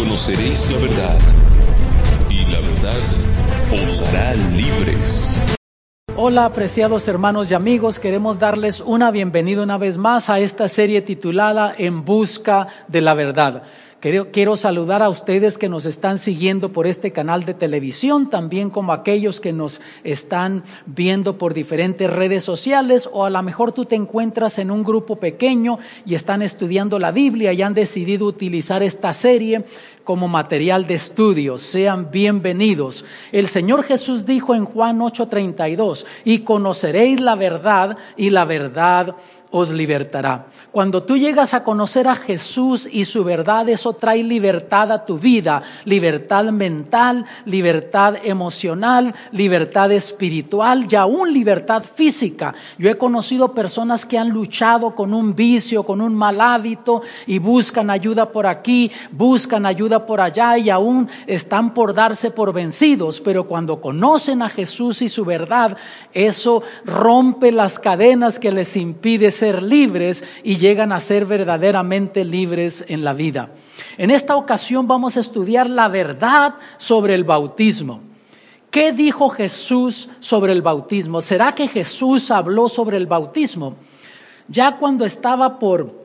conoceréis la verdad, y la verdad os hará libres. Hola apreciados hermanos y amigos, queremos darles una bienvenida una vez más a esta serie titulada En Busca de la Verdad. Quiero, saludar a ustedes que nos están siguiendo por este canal de televisión, también como aquellos que nos están viendo por diferentes redes sociales o a lo mejor tú te encuentras en un grupo pequeño y están estudiando la Biblia y han decidido utilizar esta serie como material de estudio. Sean bienvenidos. El Señor Jesús dijo en Juan 8:32, y conoceréis la verdad y la verdad os libertará. Cuando tú llegas a conocer a Jesús y su verdad, eso trae libertad a tu vida, libertad mental, libertad emocional, libertad espiritual y aún libertad física. Yo he conocido personas que han luchado con un vicio, con un mal hábito y buscan ayuda por aquí, buscan ayuda por allá y aún están por darse por vencidos, pero cuando conocen a Jesús y su verdad, eso rompe las cadenas que les impide ser libres y llegan a ser verdaderamente libres en la vida. En esta ocasión vamos a estudiar la verdad sobre el bautismo. ¿Qué dijo Jesús sobre el bautismo? ¿Será que Jesús habló sobre el bautismo? Ya cuando estaba por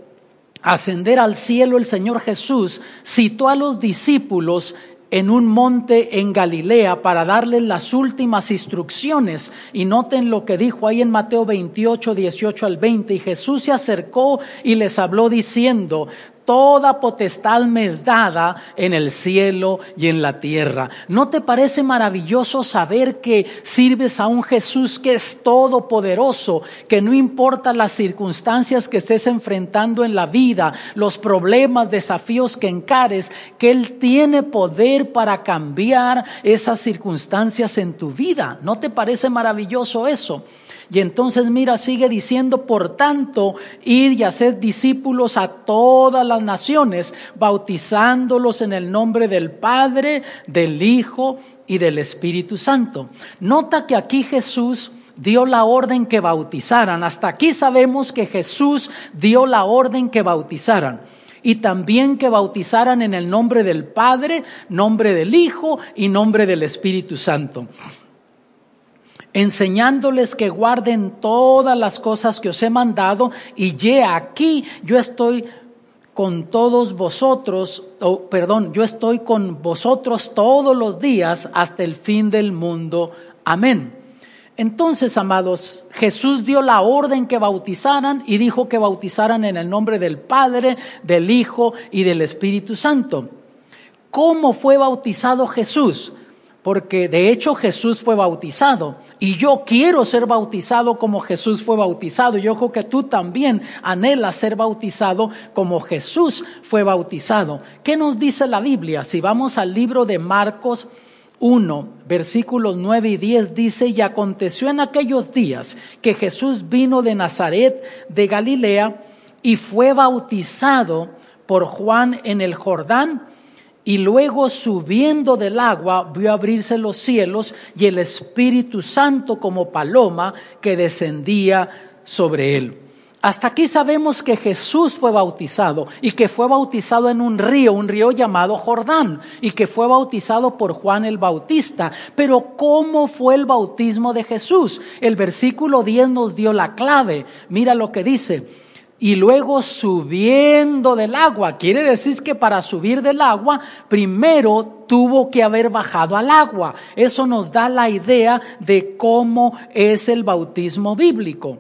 ascender al cielo, el Señor Jesús citó a los discípulos en un monte en Galilea para darles las últimas instrucciones. Y noten lo que dijo ahí en Mateo 28, 18 al 20. Y Jesús se acercó y les habló diciendo, toda potestad me dada en el cielo y en la tierra. ¿No te parece maravilloso saber que sirves a un Jesús que es todopoderoso, que no importa las circunstancias que estés enfrentando en la vida, los problemas, desafíos que encares, que Él tiene poder para cambiar esas circunstancias en tu vida? ¿No te parece maravilloso eso? Y entonces mira, sigue diciendo, por tanto, ir y hacer discípulos a todas las naciones, bautizándolos en el nombre del Padre, del Hijo y del Espíritu Santo. Nota que aquí Jesús dio la orden que bautizaran. Hasta aquí sabemos que Jesús dio la orden que bautizaran y también que bautizaran en el nombre del Padre, nombre del Hijo y nombre del Espíritu Santo enseñándoles que guarden todas las cosas que os he mandado, y ya aquí yo estoy con todos vosotros, perdón, yo estoy con vosotros todos los días hasta el fin del mundo. Amén. Entonces, amados, Jesús dio la orden que bautizaran y dijo que bautizaran en el nombre del Padre, del Hijo y del Espíritu Santo. ¿Cómo fue bautizado Jesús? Porque de hecho Jesús fue bautizado y yo quiero ser bautizado como Jesús fue bautizado. Yo creo que tú también anhelas ser bautizado como Jesús fue bautizado. ¿Qué nos dice la Biblia? Si vamos al libro de Marcos 1, versículos 9 y 10 dice, y aconteció en aquellos días que Jesús vino de Nazaret de Galilea y fue bautizado por Juan en el Jordán y luego subiendo del agua vio abrirse los cielos y el Espíritu Santo como paloma que descendía sobre él. Hasta aquí sabemos que Jesús fue bautizado y que fue bautizado en un río, un río llamado Jordán, y que fue bautizado por Juan el Bautista. Pero ¿cómo fue el bautismo de Jesús? El versículo 10 nos dio la clave. Mira lo que dice y luego subiendo del agua. Quiere decir que para subir del agua, primero tuvo que haber bajado al agua. Eso nos da la idea de cómo es el bautismo bíblico.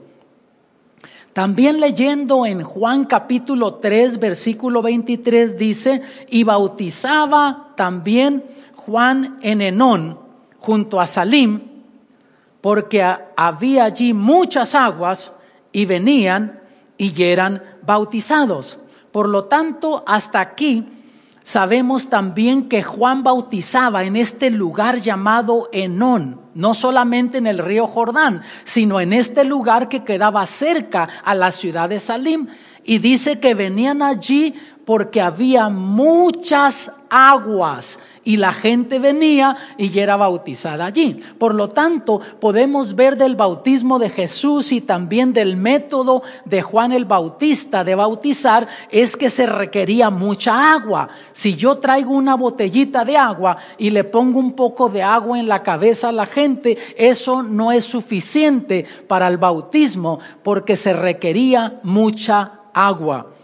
También leyendo en Juan capítulo 3, versículo 23 dice, y bautizaba también Juan en Enón junto a Salim, porque había allí muchas aguas y venían y eran bautizados. Por lo tanto, hasta aquí sabemos también que Juan bautizaba en este lugar llamado Enón, no solamente en el río Jordán, sino en este lugar que quedaba cerca a la ciudad de Salim. Y dice que venían allí porque había muchas aguas y la gente venía y era bautizada allí. Por lo tanto, podemos ver del bautismo de Jesús y también del método de Juan el Bautista de bautizar es que se requería mucha agua. Si yo traigo una botellita de agua y le pongo un poco de agua en la cabeza a la gente, eso no es suficiente para el bautismo porque se requería mucha agua.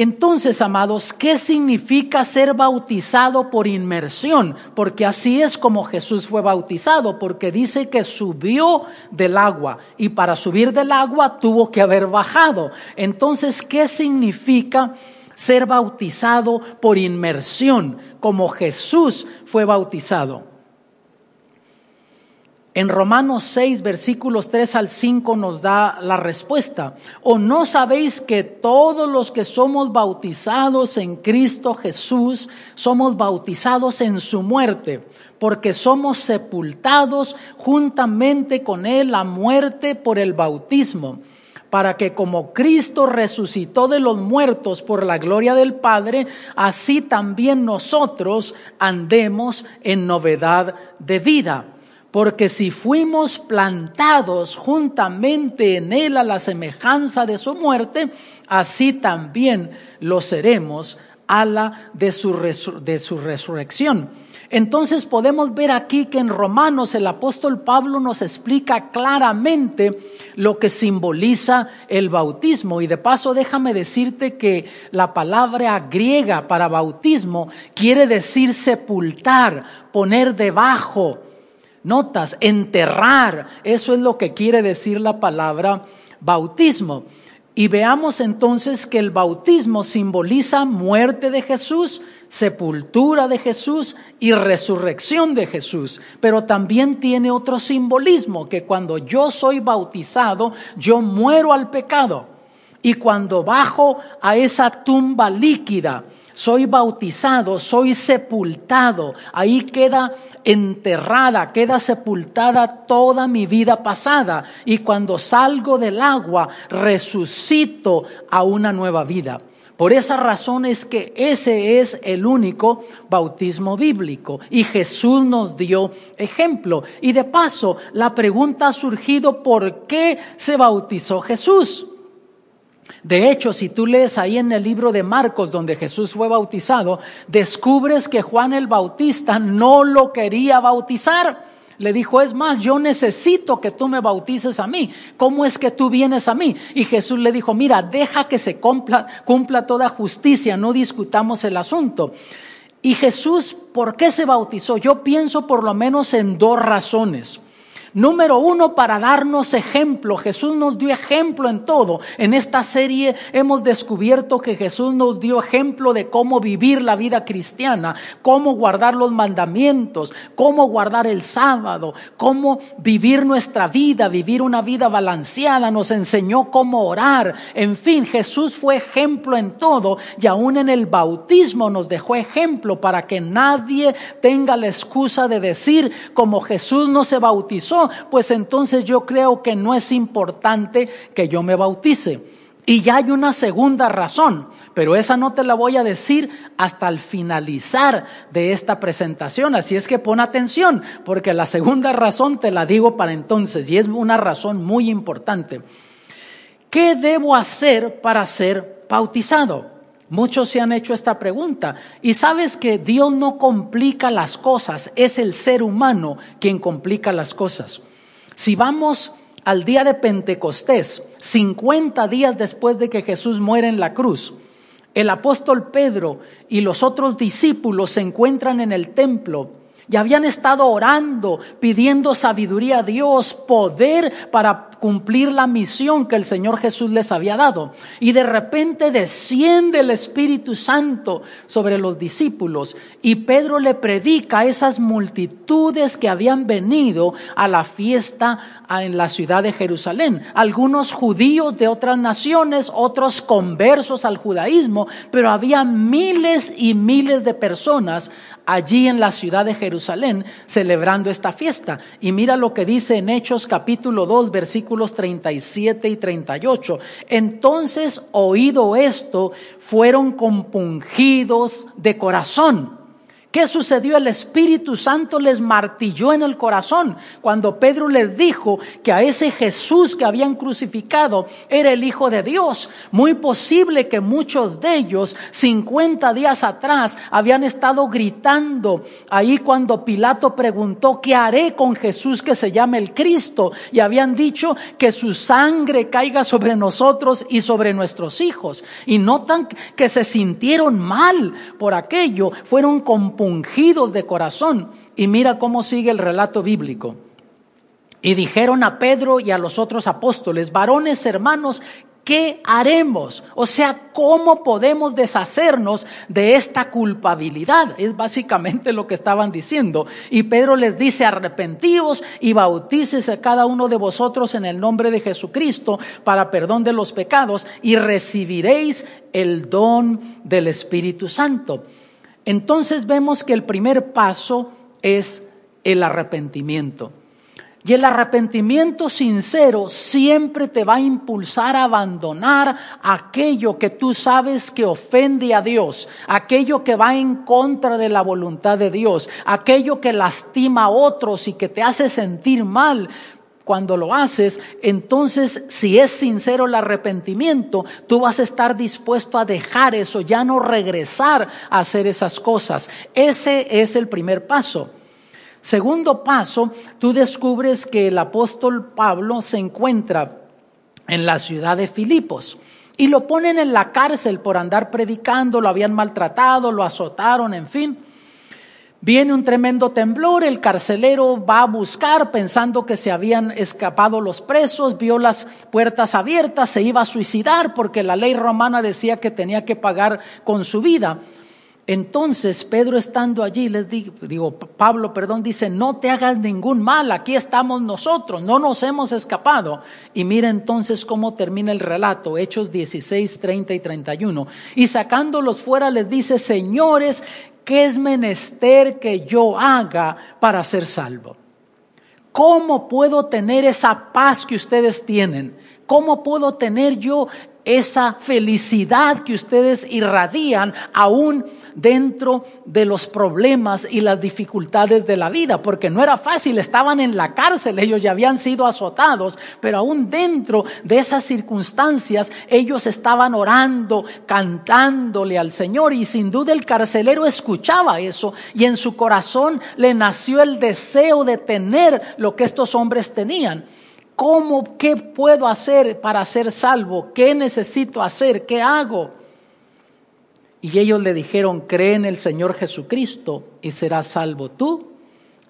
Entonces, amados, ¿qué significa ser bautizado por inmersión? Porque así es como Jesús fue bautizado, porque dice que subió del agua y para subir del agua tuvo que haber bajado. Entonces, ¿qué significa ser bautizado por inmersión, como Jesús fue bautizado? En Romanos 6, versículos 3 al 5 nos da la respuesta. ¿O no sabéis que todos los que somos bautizados en Cristo Jesús somos bautizados en su muerte? Porque somos sepultados juntamente con Él a muerte por el bautismo para que como Cristo resucitó de los muertos por la gloria del Padre, así también nosotros andemos en novedad de vida. Porque si fuimos plantados juntamente en Él a la semejanza de su muerte, así también lo seremos a la de su, de su resurrección. Entonces podemos ver aquí que en Romanos el apóstol Pablo nos explica claramente lo que simboliza el bautismo. Y de paso déjame decirte que la palabra griega para bautismo quiere decir sepultar, poner debajo, Notas, enterrar, eso es lo que quiere decir la palabra bautismo. Y veamos entonces que el bautismo simboliza muerte de Jesús, sepultura de Jesús y resurrección de Jesús. Pero también tiene otro simbolismo, que cuando yo soy bautizado, yo muero al pecado. Y cuando bajo a esa tumba líquida, soy bautizado, soy sepultado. Ahí queda enterrada, queda sepultada toda mi vida pasada. Y cuando salgo del agua, resucito a una nueva vida. Por esa razón es que ese es el único bautismo bíblico y Jesús nos dio ejemplo. Y de paso, la pregunta ha surgido, ¿por qué se bautizó Jesús? De hecho, si tú lees ahí en el libro de Marcos, donde Jesús fue bautizado, descubres que Juan el Bautista no lo quería bautizar. Le dijo, es más, yo necesito que tú me bautices a mí. ¿Cómo es que tú vienes a mí? Y Jesús le dijo, mira, deja que se cumpla, cumpla toda justicia, no discutamos el asunto. Y Jesús, ¿por qué se bautizó? Yo pienso por lo menos en dos razones. Número uno, para darnos ejemplo. Jesús nos dio ejemplo en todo. En esta serie hemos descubierto que Jesús nos dio ejemplo de cómo vivir la vida cristiana, cómo guardar los mandamientos, cómo guardar el sábado, cómo vivir nuestra vida, vivir una vida balanceada. Nos enseñó cómo orar. En fin, Jesús fue ejemplo en todo y aún en el bautismo nos dejó ejemplo para que nadie tenga la excusa de decir como Jesús no se bautizó pues entonces yo creo que no es importante que yo me bautice. Y ya hay una segunda razón, pero esa no te la voy a decir hasta el finalizar de esta presentación. Así es que pon atención, porque la segunda razón te la digo para entonces, y es una razón muy importante. ¿Qué debo hacer para ser bautizado? Muchos se han hecho esta pregunta y sabes que Dios no complica las cosas, es el ser humano quien complica las cosas. Si vamos al día de Pentecostés, 50 días después de que Jesús muere en la cruz, el apóstol Pedro y los otros discípulos se encuentran en el templo y habían estado orando, pidiendo sabiduría a Dios, poder para cumplir la misión que el Señor Jesús les había dado. Y de repente desciende el Espíritu Santo sobre los discípulos y Pedro le predica a esas multitudes que habían venido a la fiesta en la ciudad de Jerusalén. Algunos judíos de otras naciones, otros conversos al judaísmo, pero había miles y miles de personas allí en la ciudad de Jerusalén celebrando esta fiesta. Y mira lo que dice en Hechos capítulo 2, versículo versículos 37 y 38. Entonces, oído esto, fueron compungidos de corazón ¿Qué sucedió? El Espíritu Santo les martilló en el corazón cuando Pedro les dijo que a ese Jesús que habían crucificado era el Hijo de Dios. Muy posible que muchos de ellos, 50 días atrás, habían estado gritando ahí cuando Pilato preguntó, ¿qué haré con Jesús que se llama el Cristo? Y habían dicho que su sangre caiga sobre nosotros y sobre nuestros hijos. Y notan que se sintieron mal por aquello, fueron con ungidos de corazón. Y mira cómo sigue el relato bíblico. Y dijeron a Pedro y a los otros apóstoles, varones hermanos, ¿qué haremos? O sea, ¿cómo podemos deshacernos de esta culpabilidad? Es básicamente lo que estaban diciendo. Y Pedro les dice, arrepentíos y bautícese cada uno de vosotros en el nombre de Jesucristo para perdón de los pecados y recibiréis el don del Espíritu Santo. Entonces vemos que el primer paso es el arrepentimiento. Y el arrepentimiento sincero siempre te va a impulsar a abandonar aquello que tú sabes que ofende a Dios, aquello que va en contra de la voluntad de Dios, aquello que lastima a otros y que te hace sentir mal cuando lo haces, entonces si es sincero el arrepentimiento, tú vas a estar dispuesto a dejar eso, ya no regresar a hacer esas cosas. Ese es el primer paso. Segundo paso, tú descubres que el apóstol Pablo se encuentra en la ciudad de Filipos y lo ponen en la cárcel por andar predicando, lo habían maltratado, lo azotaron, en fin. Viene un tremendo temblor, el carcelero va a buscar pensando que se habían escapado los presos, vio las puertas abiertas, se iba a suicidar porque la ley romana decía que tenía que pagar con su vida. Entonces Pedro estando allí, les digo, Pablo, perdón, dice, no te hagas ningún mal, aquí estamos nosotros, no nos hemos escapado. Y mira entonces cómo termina el relato, Hechos 16, 30 y 31. Y sacándolos fuera les dice, señores, ¿qué es menester que yo haga para ser salvo? ¿Cómo puedo tener esa paz que ustedes tienen? ¿Cómo puedo tener yo esa felicidad que ustedes irradian aún dentro de los problemas y las dificultades de la vida, porque no era fácil, estaban en la cárcel, ellos ya habían sido azotados, pero aún dentro de esas circunstancias ellos estaban orando, cantándole al Señor y sin duda el carcelero escuchaba eso y en su corazón le nació el deseo de tener lo que estos hombres tenían. ¿Cómo, qué puedo hacer para ser salvo? ¿Qué necesito hacer? ¿Qué hago? Y ellos le dijeron, cree en el Señor Jesucristo y serás salvo tú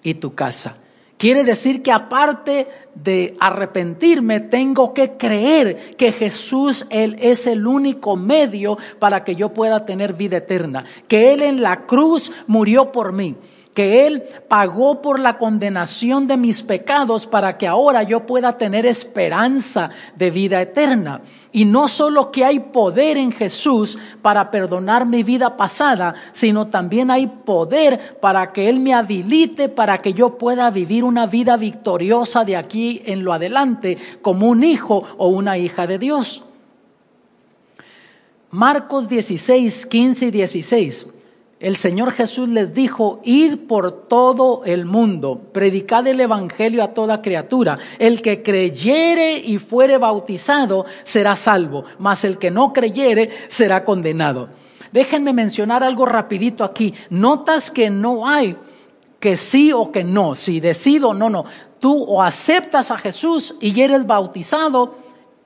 y tu casa. Quiere decir que aparte de arrepentirme, tengo que creer que Jesús él es el único medio para que yo pueda tener vida eterna, que Él en la cruz murió por mí que Él pagó por la condenación de mis pecados para que ahora yo pueda tener esperanza de vida eterna. Y no solo que hay poder en Jesús para perdonar mi vida pasada, sino también hay poder para que Él me habilite para que yo pueda vivir una vida victoriosa de aquí en lo adelante como un hijo o una hija de Dios. Marcos 16, 15 y 16 el Señor Jesús les dijo, id por todo el mundo, predicad el Evangelio a toda criatura. El que creyere y fuere bautizado será salvo, mas el que no creyere será condenado. Déjenme mencionar algo rapidito aquí. Notas que no hay que sí o que no, si decido no, no. Tú o aceptas a Jesús y eres bautizado,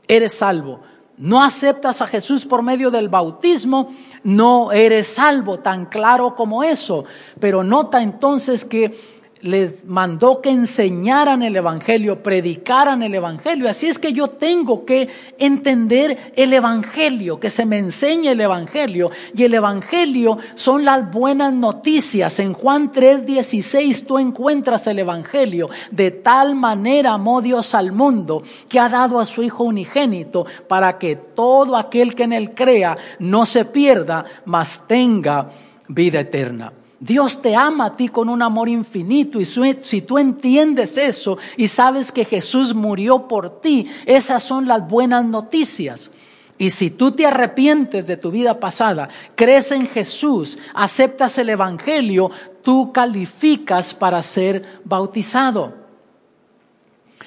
eres salvo. No aceptas a Jesús por medio del bautismo, no eres salvo, tan claro como eso. Pero nota entonces que les mandó que enseñaran el Evangelio, predicaran el Evangelio. Así es que yo tengo que entender el Evangelio, que se me enseñe el Evangelio. Y el Evangelio son las buenas noticias. En Juan 3:16 tú encuentras el Evangelio. De tal manera amó Dios al mundo que ha dado a su Hijo unigénito para que todo aquel que en él crea no se pierda, mas tenga vida eterna. Dios te ama a ti con un amor infinito y si tú entiendes eso y sabes que Jesús murió por ti, esas son las buenas noticias. Y si tú te arrepientes de tu vida pasada, crees en Jesús, aceptas el Evangelio, tú calificas para ser bautizado.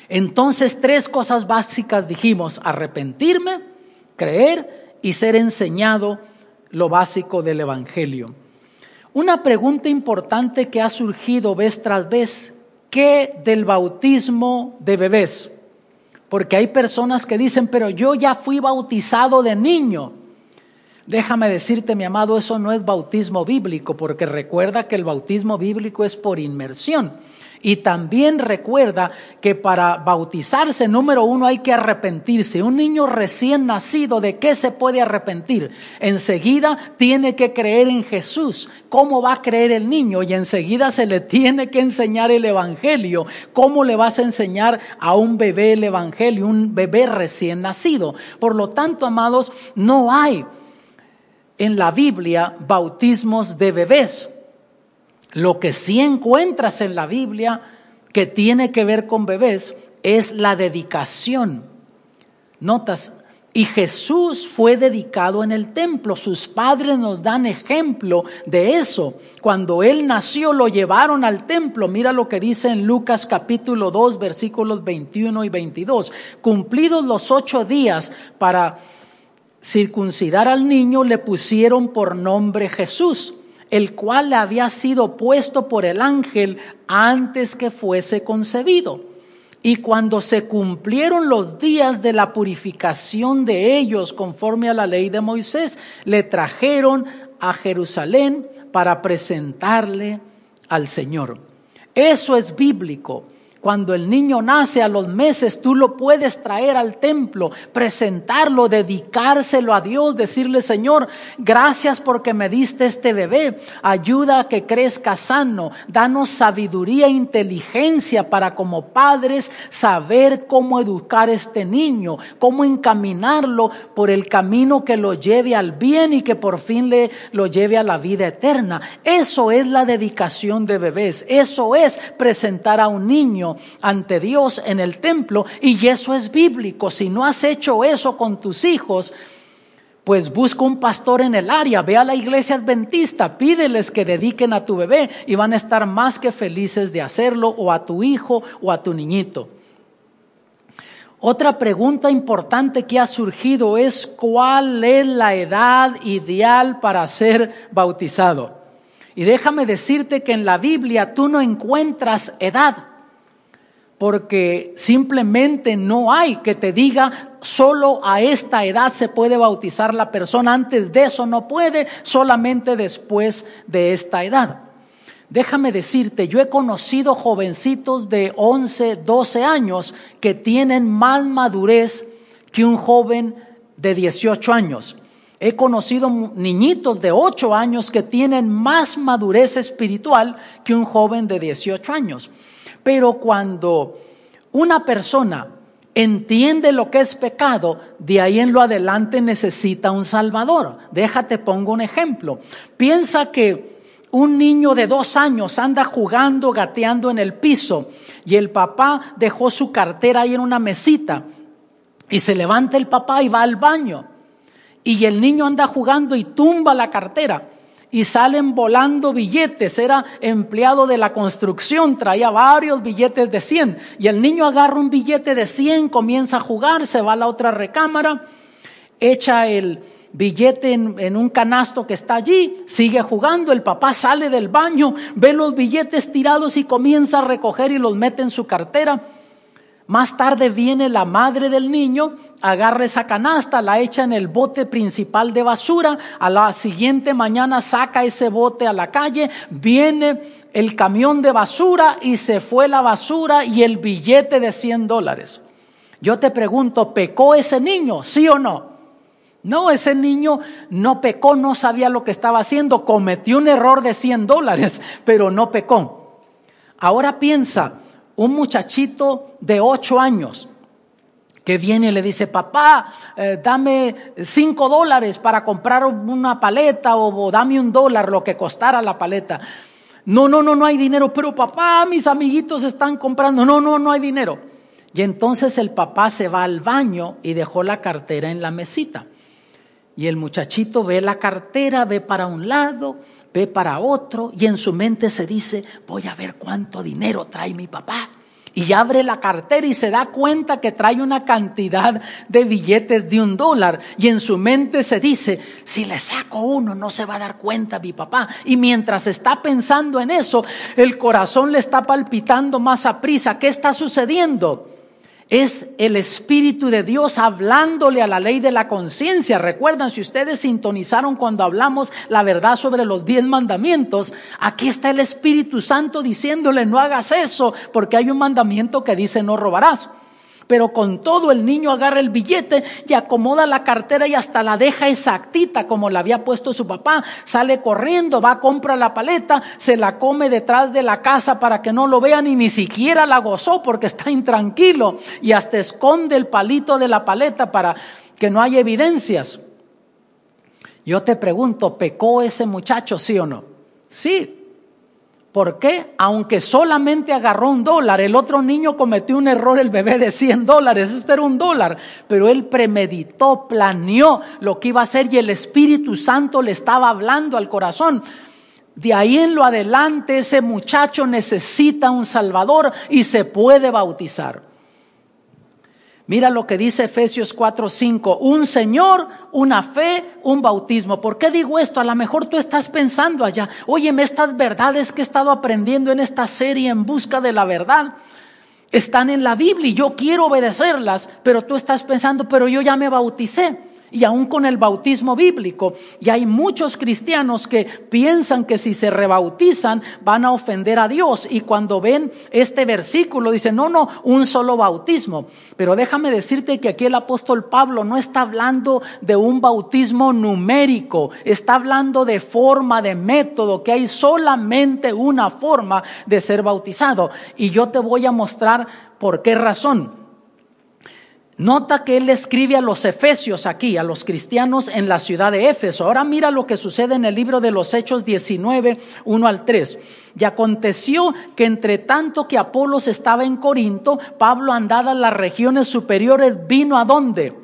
Entonces, tres cosas básicas dijimos, arrepentirme, creer y ser enseñado lo básico del Evangelio. Una pregunta importante que ha surgido vez tras vez, ¿qué del bautismo de bebés? Porque hay personas que dicen, pero yo ya fui bautizado de niño. Déjame decirte, mi amado, eso no es bautismo bíblico, porque recuerda que el bautismo bíblico es por inmersión. Y también recuerda que para bautizarse, número uno, hay que arrepentirse. Un niño recién nacido, ¿de qué se puede arrepentir? Enseguida tiene que creer en Jesús. ¿Cómo va a creer el niño? Y enseguida se le tiene que enseñar el Evangelio. ¿Cómo le vas a enseñar a un bebé el Evangelio? Un bebé recién nacido. Por lo tanto, amados, no hay en la Biblia bautismos de bebés. Lo que sí encuentras en la Biblia que tiene que ver con bebés es la dedicación. Notas, y Jesús fue dedicado en el templo. Sus padres nos dan ejemplo de eso. Cuando él nació lo llevaron al templo. Mira lo que dice en Lucas capítulo 2 versículos 21 y 22. Cumplidos los ocho días para circuncidar al niño, le pusieron por nombre Jesús el cual le había sido puesto por el ángel antes que fuese concebido. Y cuando se cumplieron los días de la purificación de ellos conforme a la ley de Moisés, le trajeron a Jerusalén para presentarle al Señor. Eso es bíblico. Cuando el niño nace a los meses, tú lo puedes traer al templo, presentarlo, dedicárselo a Dios, decirle, Señor, gracias porque me diste este bebé, ayuda a que crezca sano, danos sabiduría e inteligencia para como padres saber cómo educar a este niño, cómo encaminarlo por el camino que lo lleve al bien y que por fin le lo lleve a la vida eterna. Eso es la dedicación de bebés, eso es presentar a un niño ante Dios en el templo y eso es bíblico. Si no has hecho eso con tus hijos, pues busca un pastor en el área, ve a la iglesia adventista, pídeles que dediquen a tu bebé y van a estar más que felices de hacerlo o a tu hijo o a tu niñito. Otra pregunta importante que ha surgido es cuál es la edad ideal para ser bautizado. Y déjame decirte que en la Biblia tú no encuentras edad porque simplemente no hay que te diga solo a esta edad se puede bautizar la persona, antes de eso no puede, solamente después de esta edad. Déjame decirte, yo he conocido jovencitos de 11, 12 años que tienen más madurez que un joven de 18 años. He conocido niñitos de 8 años que tienen más madurez espiritual que un joven de 18 años. Pero cuando una persona entiende lo que es pecado, de ahí en lo adelante necesita un salvador. Déjate, pongo un ejemplo. Piensa que un niño de dos años anda jugando, gateando en el piso y el papá dejó su cartera ahí en una mesita y se levanta el papá y va al baño y el niño anda jugando y tumba la cartera y salen volando billetes. Era empleado de la construcción, traía varios billetes de 100. Y el niño agarra un billete de 100, comienza a jugar, se va a la otra recámara, echa el billete en, un canasto que está allí, sigue jugando, el papá sale del baño, ve los billetes tirados y comienza a recoger y los mete en su cartera. Más tarde viene la madre del niño, agarra esa canasta, la echa en el bote principal de basura, a la siguiente mañana saca ese bote a la calle, viene el camión de basura y se fue la basura y el billete de 100 dólares. Yo te pregunto, ¿pecó ese niño? ¿Sí o no? No, ese niño no pecó, no sabía lo que estaba haciendo, cometió un error de 100 dólares, pero no pecó. Ahora piensa, un muchachito de ocho años que viene y le dice, papá, eh, dame cinco dólares para comprar una paleta o, dame un dólar, lo que costara la paleta. No, no, no, no hay dinero, pero papá, mis amiguitos están comprando. No, no, no hay dinero. Y entonces el papá se va al baño y dejó la cartera en la mesita. Y el muchachito ve la cartera, ve para un lado, ve para otro y en su mente se dice, voy a ver cuánto dinero trae mi papá y abre la cartera y se da cuenta que trae una cantidad de billetes de un dólar y en su mente se dice, si le saco uno no se va a dar cuenta mi papá. Y mientras está pensando en eso, el corazón le está palpitando más a prisa. ¿Qué está sucediendo? Es el Espíritu de Dios hablándole a la ley de la conciencia. Recuerdan, si ustedes sintonizaron cuando hablamos la verdad sobre los diez mandamientos, aquí está el Espíritu Santo diciéndole no hagas eso porque hay un mandamiento que dice no robarás. Pero con todo el niño agarra el billete y acomoda la cartera y hasta la deja exactita como la había puesto su papá. Sale corriendo, va, compra la paleta, se la come detrás de la casa para que no lo vean y ni siquiera la gozó porque está intranquilo y hasta esconde el palito de la paleta para que no haya evidencias. Yo te pregunto, ¿pecó ese muchacho, sí o no? Sí, ¿Por qué? Aunque solamente agarró un dólar, el otro niño cometió un error, el bebé de 100 dólares, este era un dólar, pero él premeditó, planeó lo que iba a hacer y el Espíritu Santo le estaba hablando al corazón. De ahí en lo adelante ese muchacho necesita un Salvador y se puede bautizar. Mira lo que dice Efesios 4:5, un Señor, una fe, un bautismo. ¿Por qué digo esto? A lo mejor tú estás pensando allá, óyeme, estas verdades que he estado aprendiendo en esta serie en busca de la verdad están en la Biblia y yo quiero obedecerlas, pero tú estás pensando, pero yo ya me bauticé y aún con el bautismo bíblico. Y hay muchos cristianos que piensan que si se rebautizan van a ofender a Dios. Y cuando ven este versículo dicen, no, no, un solo bautismo. Pero déjame decirte que aquí el apóstol Pablo no está hablando de un bautismo numérico, está hablando de forma, de método, que hay solamente una forma de ser bautizado. Y yo te voy a mostrar por qué razón. Nota que él escribe a los efesios aquí, a los cristianos en la ciudad de Éfeso. Ahora mira lo que sucede en el libro de los Hechos 19, 1 al 3. Y aconteció que entre tanto que Apolos estaba en Corinto, Pablo andada en las regiones superiores, vino a dónde?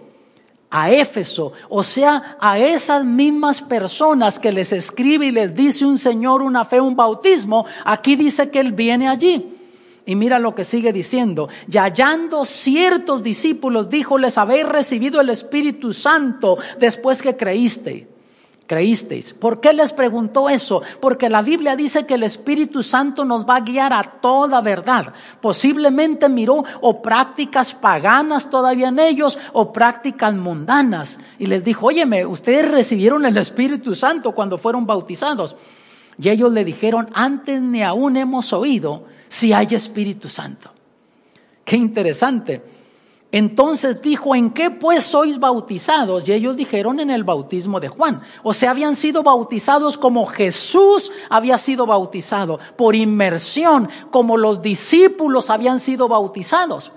A Éfeso, o sea, a esas mismas personas que les escribe y les dice un Señor, una fe, un bautismo, aquí dice que él viene allí. Y mira lo que sigue diciendo. Y hallando ciertos discípulos, díjoles, habéis recibido el Espíritu Santo después que creíste. Creísteis. ¿Por qué les preguntó eso? Porque la Biblia dice que el Espíritu Santo nos va a guiar a toda verdad. Posiblemente miró o prácticas paganas todavía en ellos o prácticas mundanas. Y les dijo, óyeme, ustedes recibieron el Espíritu Santo cuando fueron bautizados. Y ellos le dijeron, antes ni aún hemos oído si hay Espíritu Santo. Qué interesante. Entonces dijo, ¿en qué pues sois bautizados? Y ellos dijeron en el bautismo de Juan. O sea, habían sido bautizados como Jesús había sido bautizado, por inmersión, como los discípulos habían sido bautizados.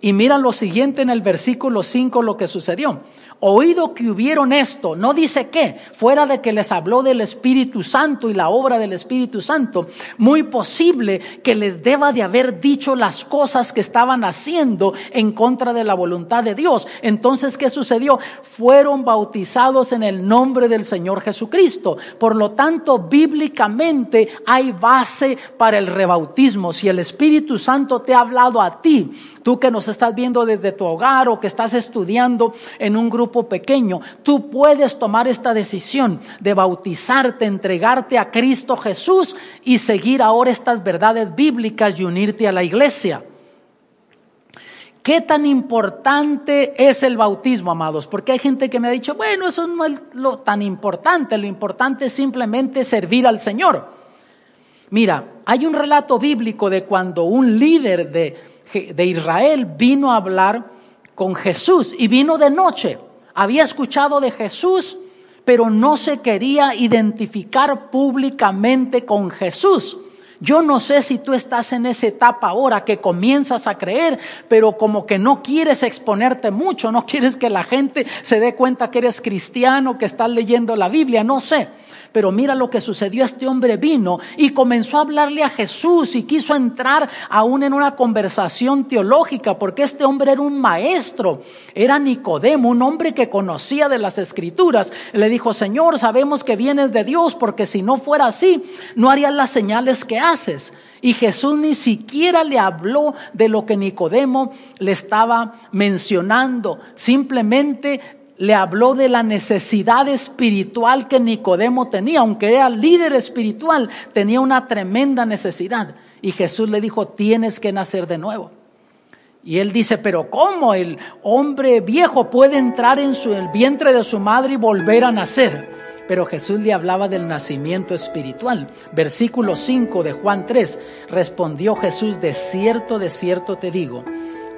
Y mira lo siguiente en el versículo 5 lo que sucedió oído que hubieron esto, no dice qué, fuera de que les habló del Espíritu Santo y la obra del Espíritu Santo, muy posible que les deba de haber dicho las cosas que estaban haciendo en contra de la voluntad de Dios. Entonces, ¿qué sucedió? Fueron bautizados en el nombre del Señor Jesucristo. Por lo tanto, bíblicamente hay base para el rebautismo. Si el Espíritu Santo te ha hablado a ti, tú que nos estás viendo desde tu hogar o que estás estudiando en un grupo pequeño, tú puedes tomar esta decisión de bautizarte, entregarte a Cristo Jesús y seguir ahora estas verdades bíblicas y unirte a la iglesia. ¿Qué tan importante es el bautismo, amados? Porque hay gente que me ha dicho, bueno, eso no es lo tan importante, lo importante es simplemente servir al Señor. Mira, hay un relato bíblico de cuando un líder de, de Israel vino a hablar con Jesús y vino de noche había escuchado de Jesús, pero no se quería identificar públicamente con Jesús. Yo no sé si tú estás en esa etapa ahora que comienzas a creer, pero como que no quieres exponerte mucho, no quieres que la gente se dé cuenta que eres cristiano, que estás leyendo la Biblia, no sé. Pero mira lo que sucedió. Este hombre vino y comenzó a hablarle a Jesús y quiso entrar aún en una conversación teológica, porque este hombre era un maestro, era Nicodemo, un hombre que conocía de las escrituras. Le dijo, Señor, sabemos que vienes de Dios, porque si no fuera así, no harías las señales que haces. Y Jesús ni siquiera le habló de lo que Nicodemo le estaba mencionando. Simplemente le habló de la necesidad espiritual que Nicodemo tenía, aunque era líder espiritual, tenía una tremenda necesidad. Y Jesús le dijo, tienes que nacer de nuevo. Y él dice, pero ¿cómo el hombre viejo puede entrar en su, el vientre de su madre y volver a nacer? Pero Jesús le hablaba del nacimiento espiritual. Versículo 5 de Juan 3, respondió Jesús, de cierto, de cierto te digo,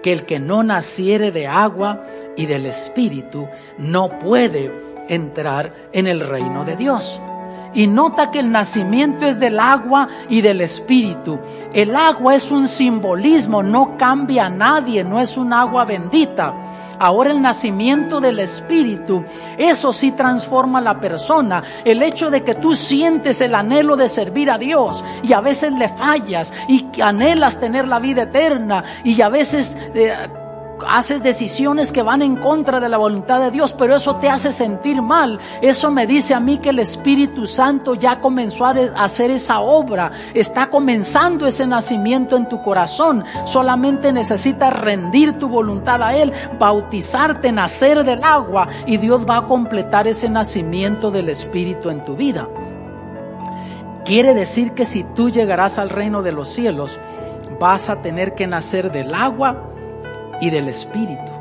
que el que no naciere de agua y del Espíritu no puede entrar en el reino de Dios. Y nota que el nacimiento es del agua y del espíritu. El agua es un simbolismo, no cambia a nadie, no es un agua bendita. Ahora el nacimiento del Espíritu, eso sí transforma a la persona. El hecho de que tú sientes el anhelo de servir a Dios y a veces le fallas y anhelas tener la vida eterna y a veces... Eh, haces decisiones que van en contra de la voluntad de Dios, pero eso te hace sentir mal. Eso me dice a mí que el Espíritu Santo ya comenzó a hacer esa obra, está comenzando ese nacimiento en tu corazón. Solamente necesitas rendir tu voluntad a Él, bautizarte, nacer del agua y Dios va a completar ese nacimiento del Espíritu en tu vida. Quiere decir que si tú llegarás al reino de los cielos, vas a tener que nacer del agua, y del Espíritu.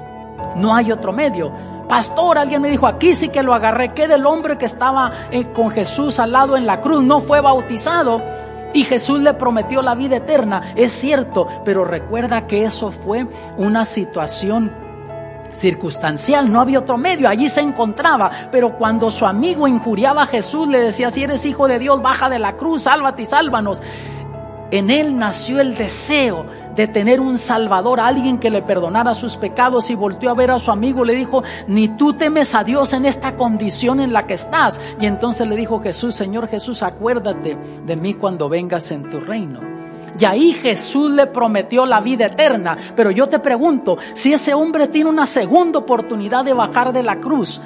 No hay otro medio. Pastor, alguien me dijo, aquí sí que lo agarré, que del hombre que estaba eh, con Jesús al lado en la cruz, no fue bautizado y Jesús le prometió la vida eterna. Es cierto, pero recuerda que eso fue una situación circunstancial, no había otro medio, allí se encontraba, pero cuando su amigo injuriaba a Jesús, le decía, si eres hijo de Dios, baja de la cruz, sálvate y sálvanos. En él nació el deseo de tener un Salvador, alguien que le perdonara sus pecados y volteó a ver a su amigo, le dijo, ni tú temes a Dios en esta condición en la que estás. Y entonces le dijo Jesús, Señor Jesús, acuérdate de mí cuando vengas en tu reino. Y ahí Jesús le prometió la vida eterna. Pero yo te pregunto, si ese hombre tiene una segunda oportunidad de bajar de la cruz,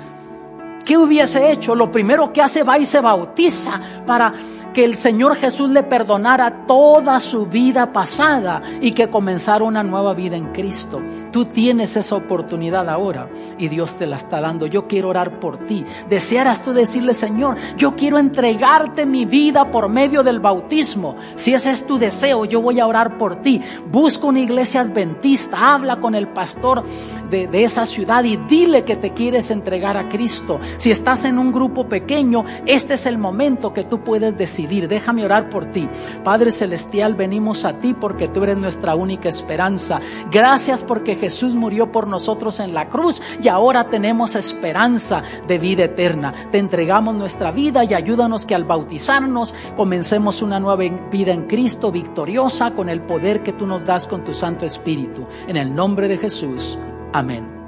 ¿qué hubiese hecho? Lo primero que hace va y se bautiza para que el Señor Jesús le perdonara toda su vida pasada y que comenzara una nueva vida en Cristo. Tú tienes esa oportunidad ahora y Dios te la está dando. Yo quiero orar por ti. Desearas tú decirle, Señor, yo quiero entregarte mi vida por medio del bautismo. Si ese es tu deseo, yo voy a orar por ti. Busca una iglesia adventista, habla con el pastor de, esa ciudad y dile que te quieres entregar a Cristo. Si estás en un grupo pequeño, este es el momento que tú puedes decir Déjame orar por ti. Padre Celestial, venimos a ti porque tú eres nuestra única esperanza. Gracias porque Jesús murió por nosotros en la cruz y ahora tenemos esperanza de vida eterna. Te entregamos nuestra vida y ayúdanos que al bautizarnos comencemos una nueva vida en Cristo victoriosa con el poder que tú nos das con tu Santo Espíritu. En el nombre de Jesús. Amén.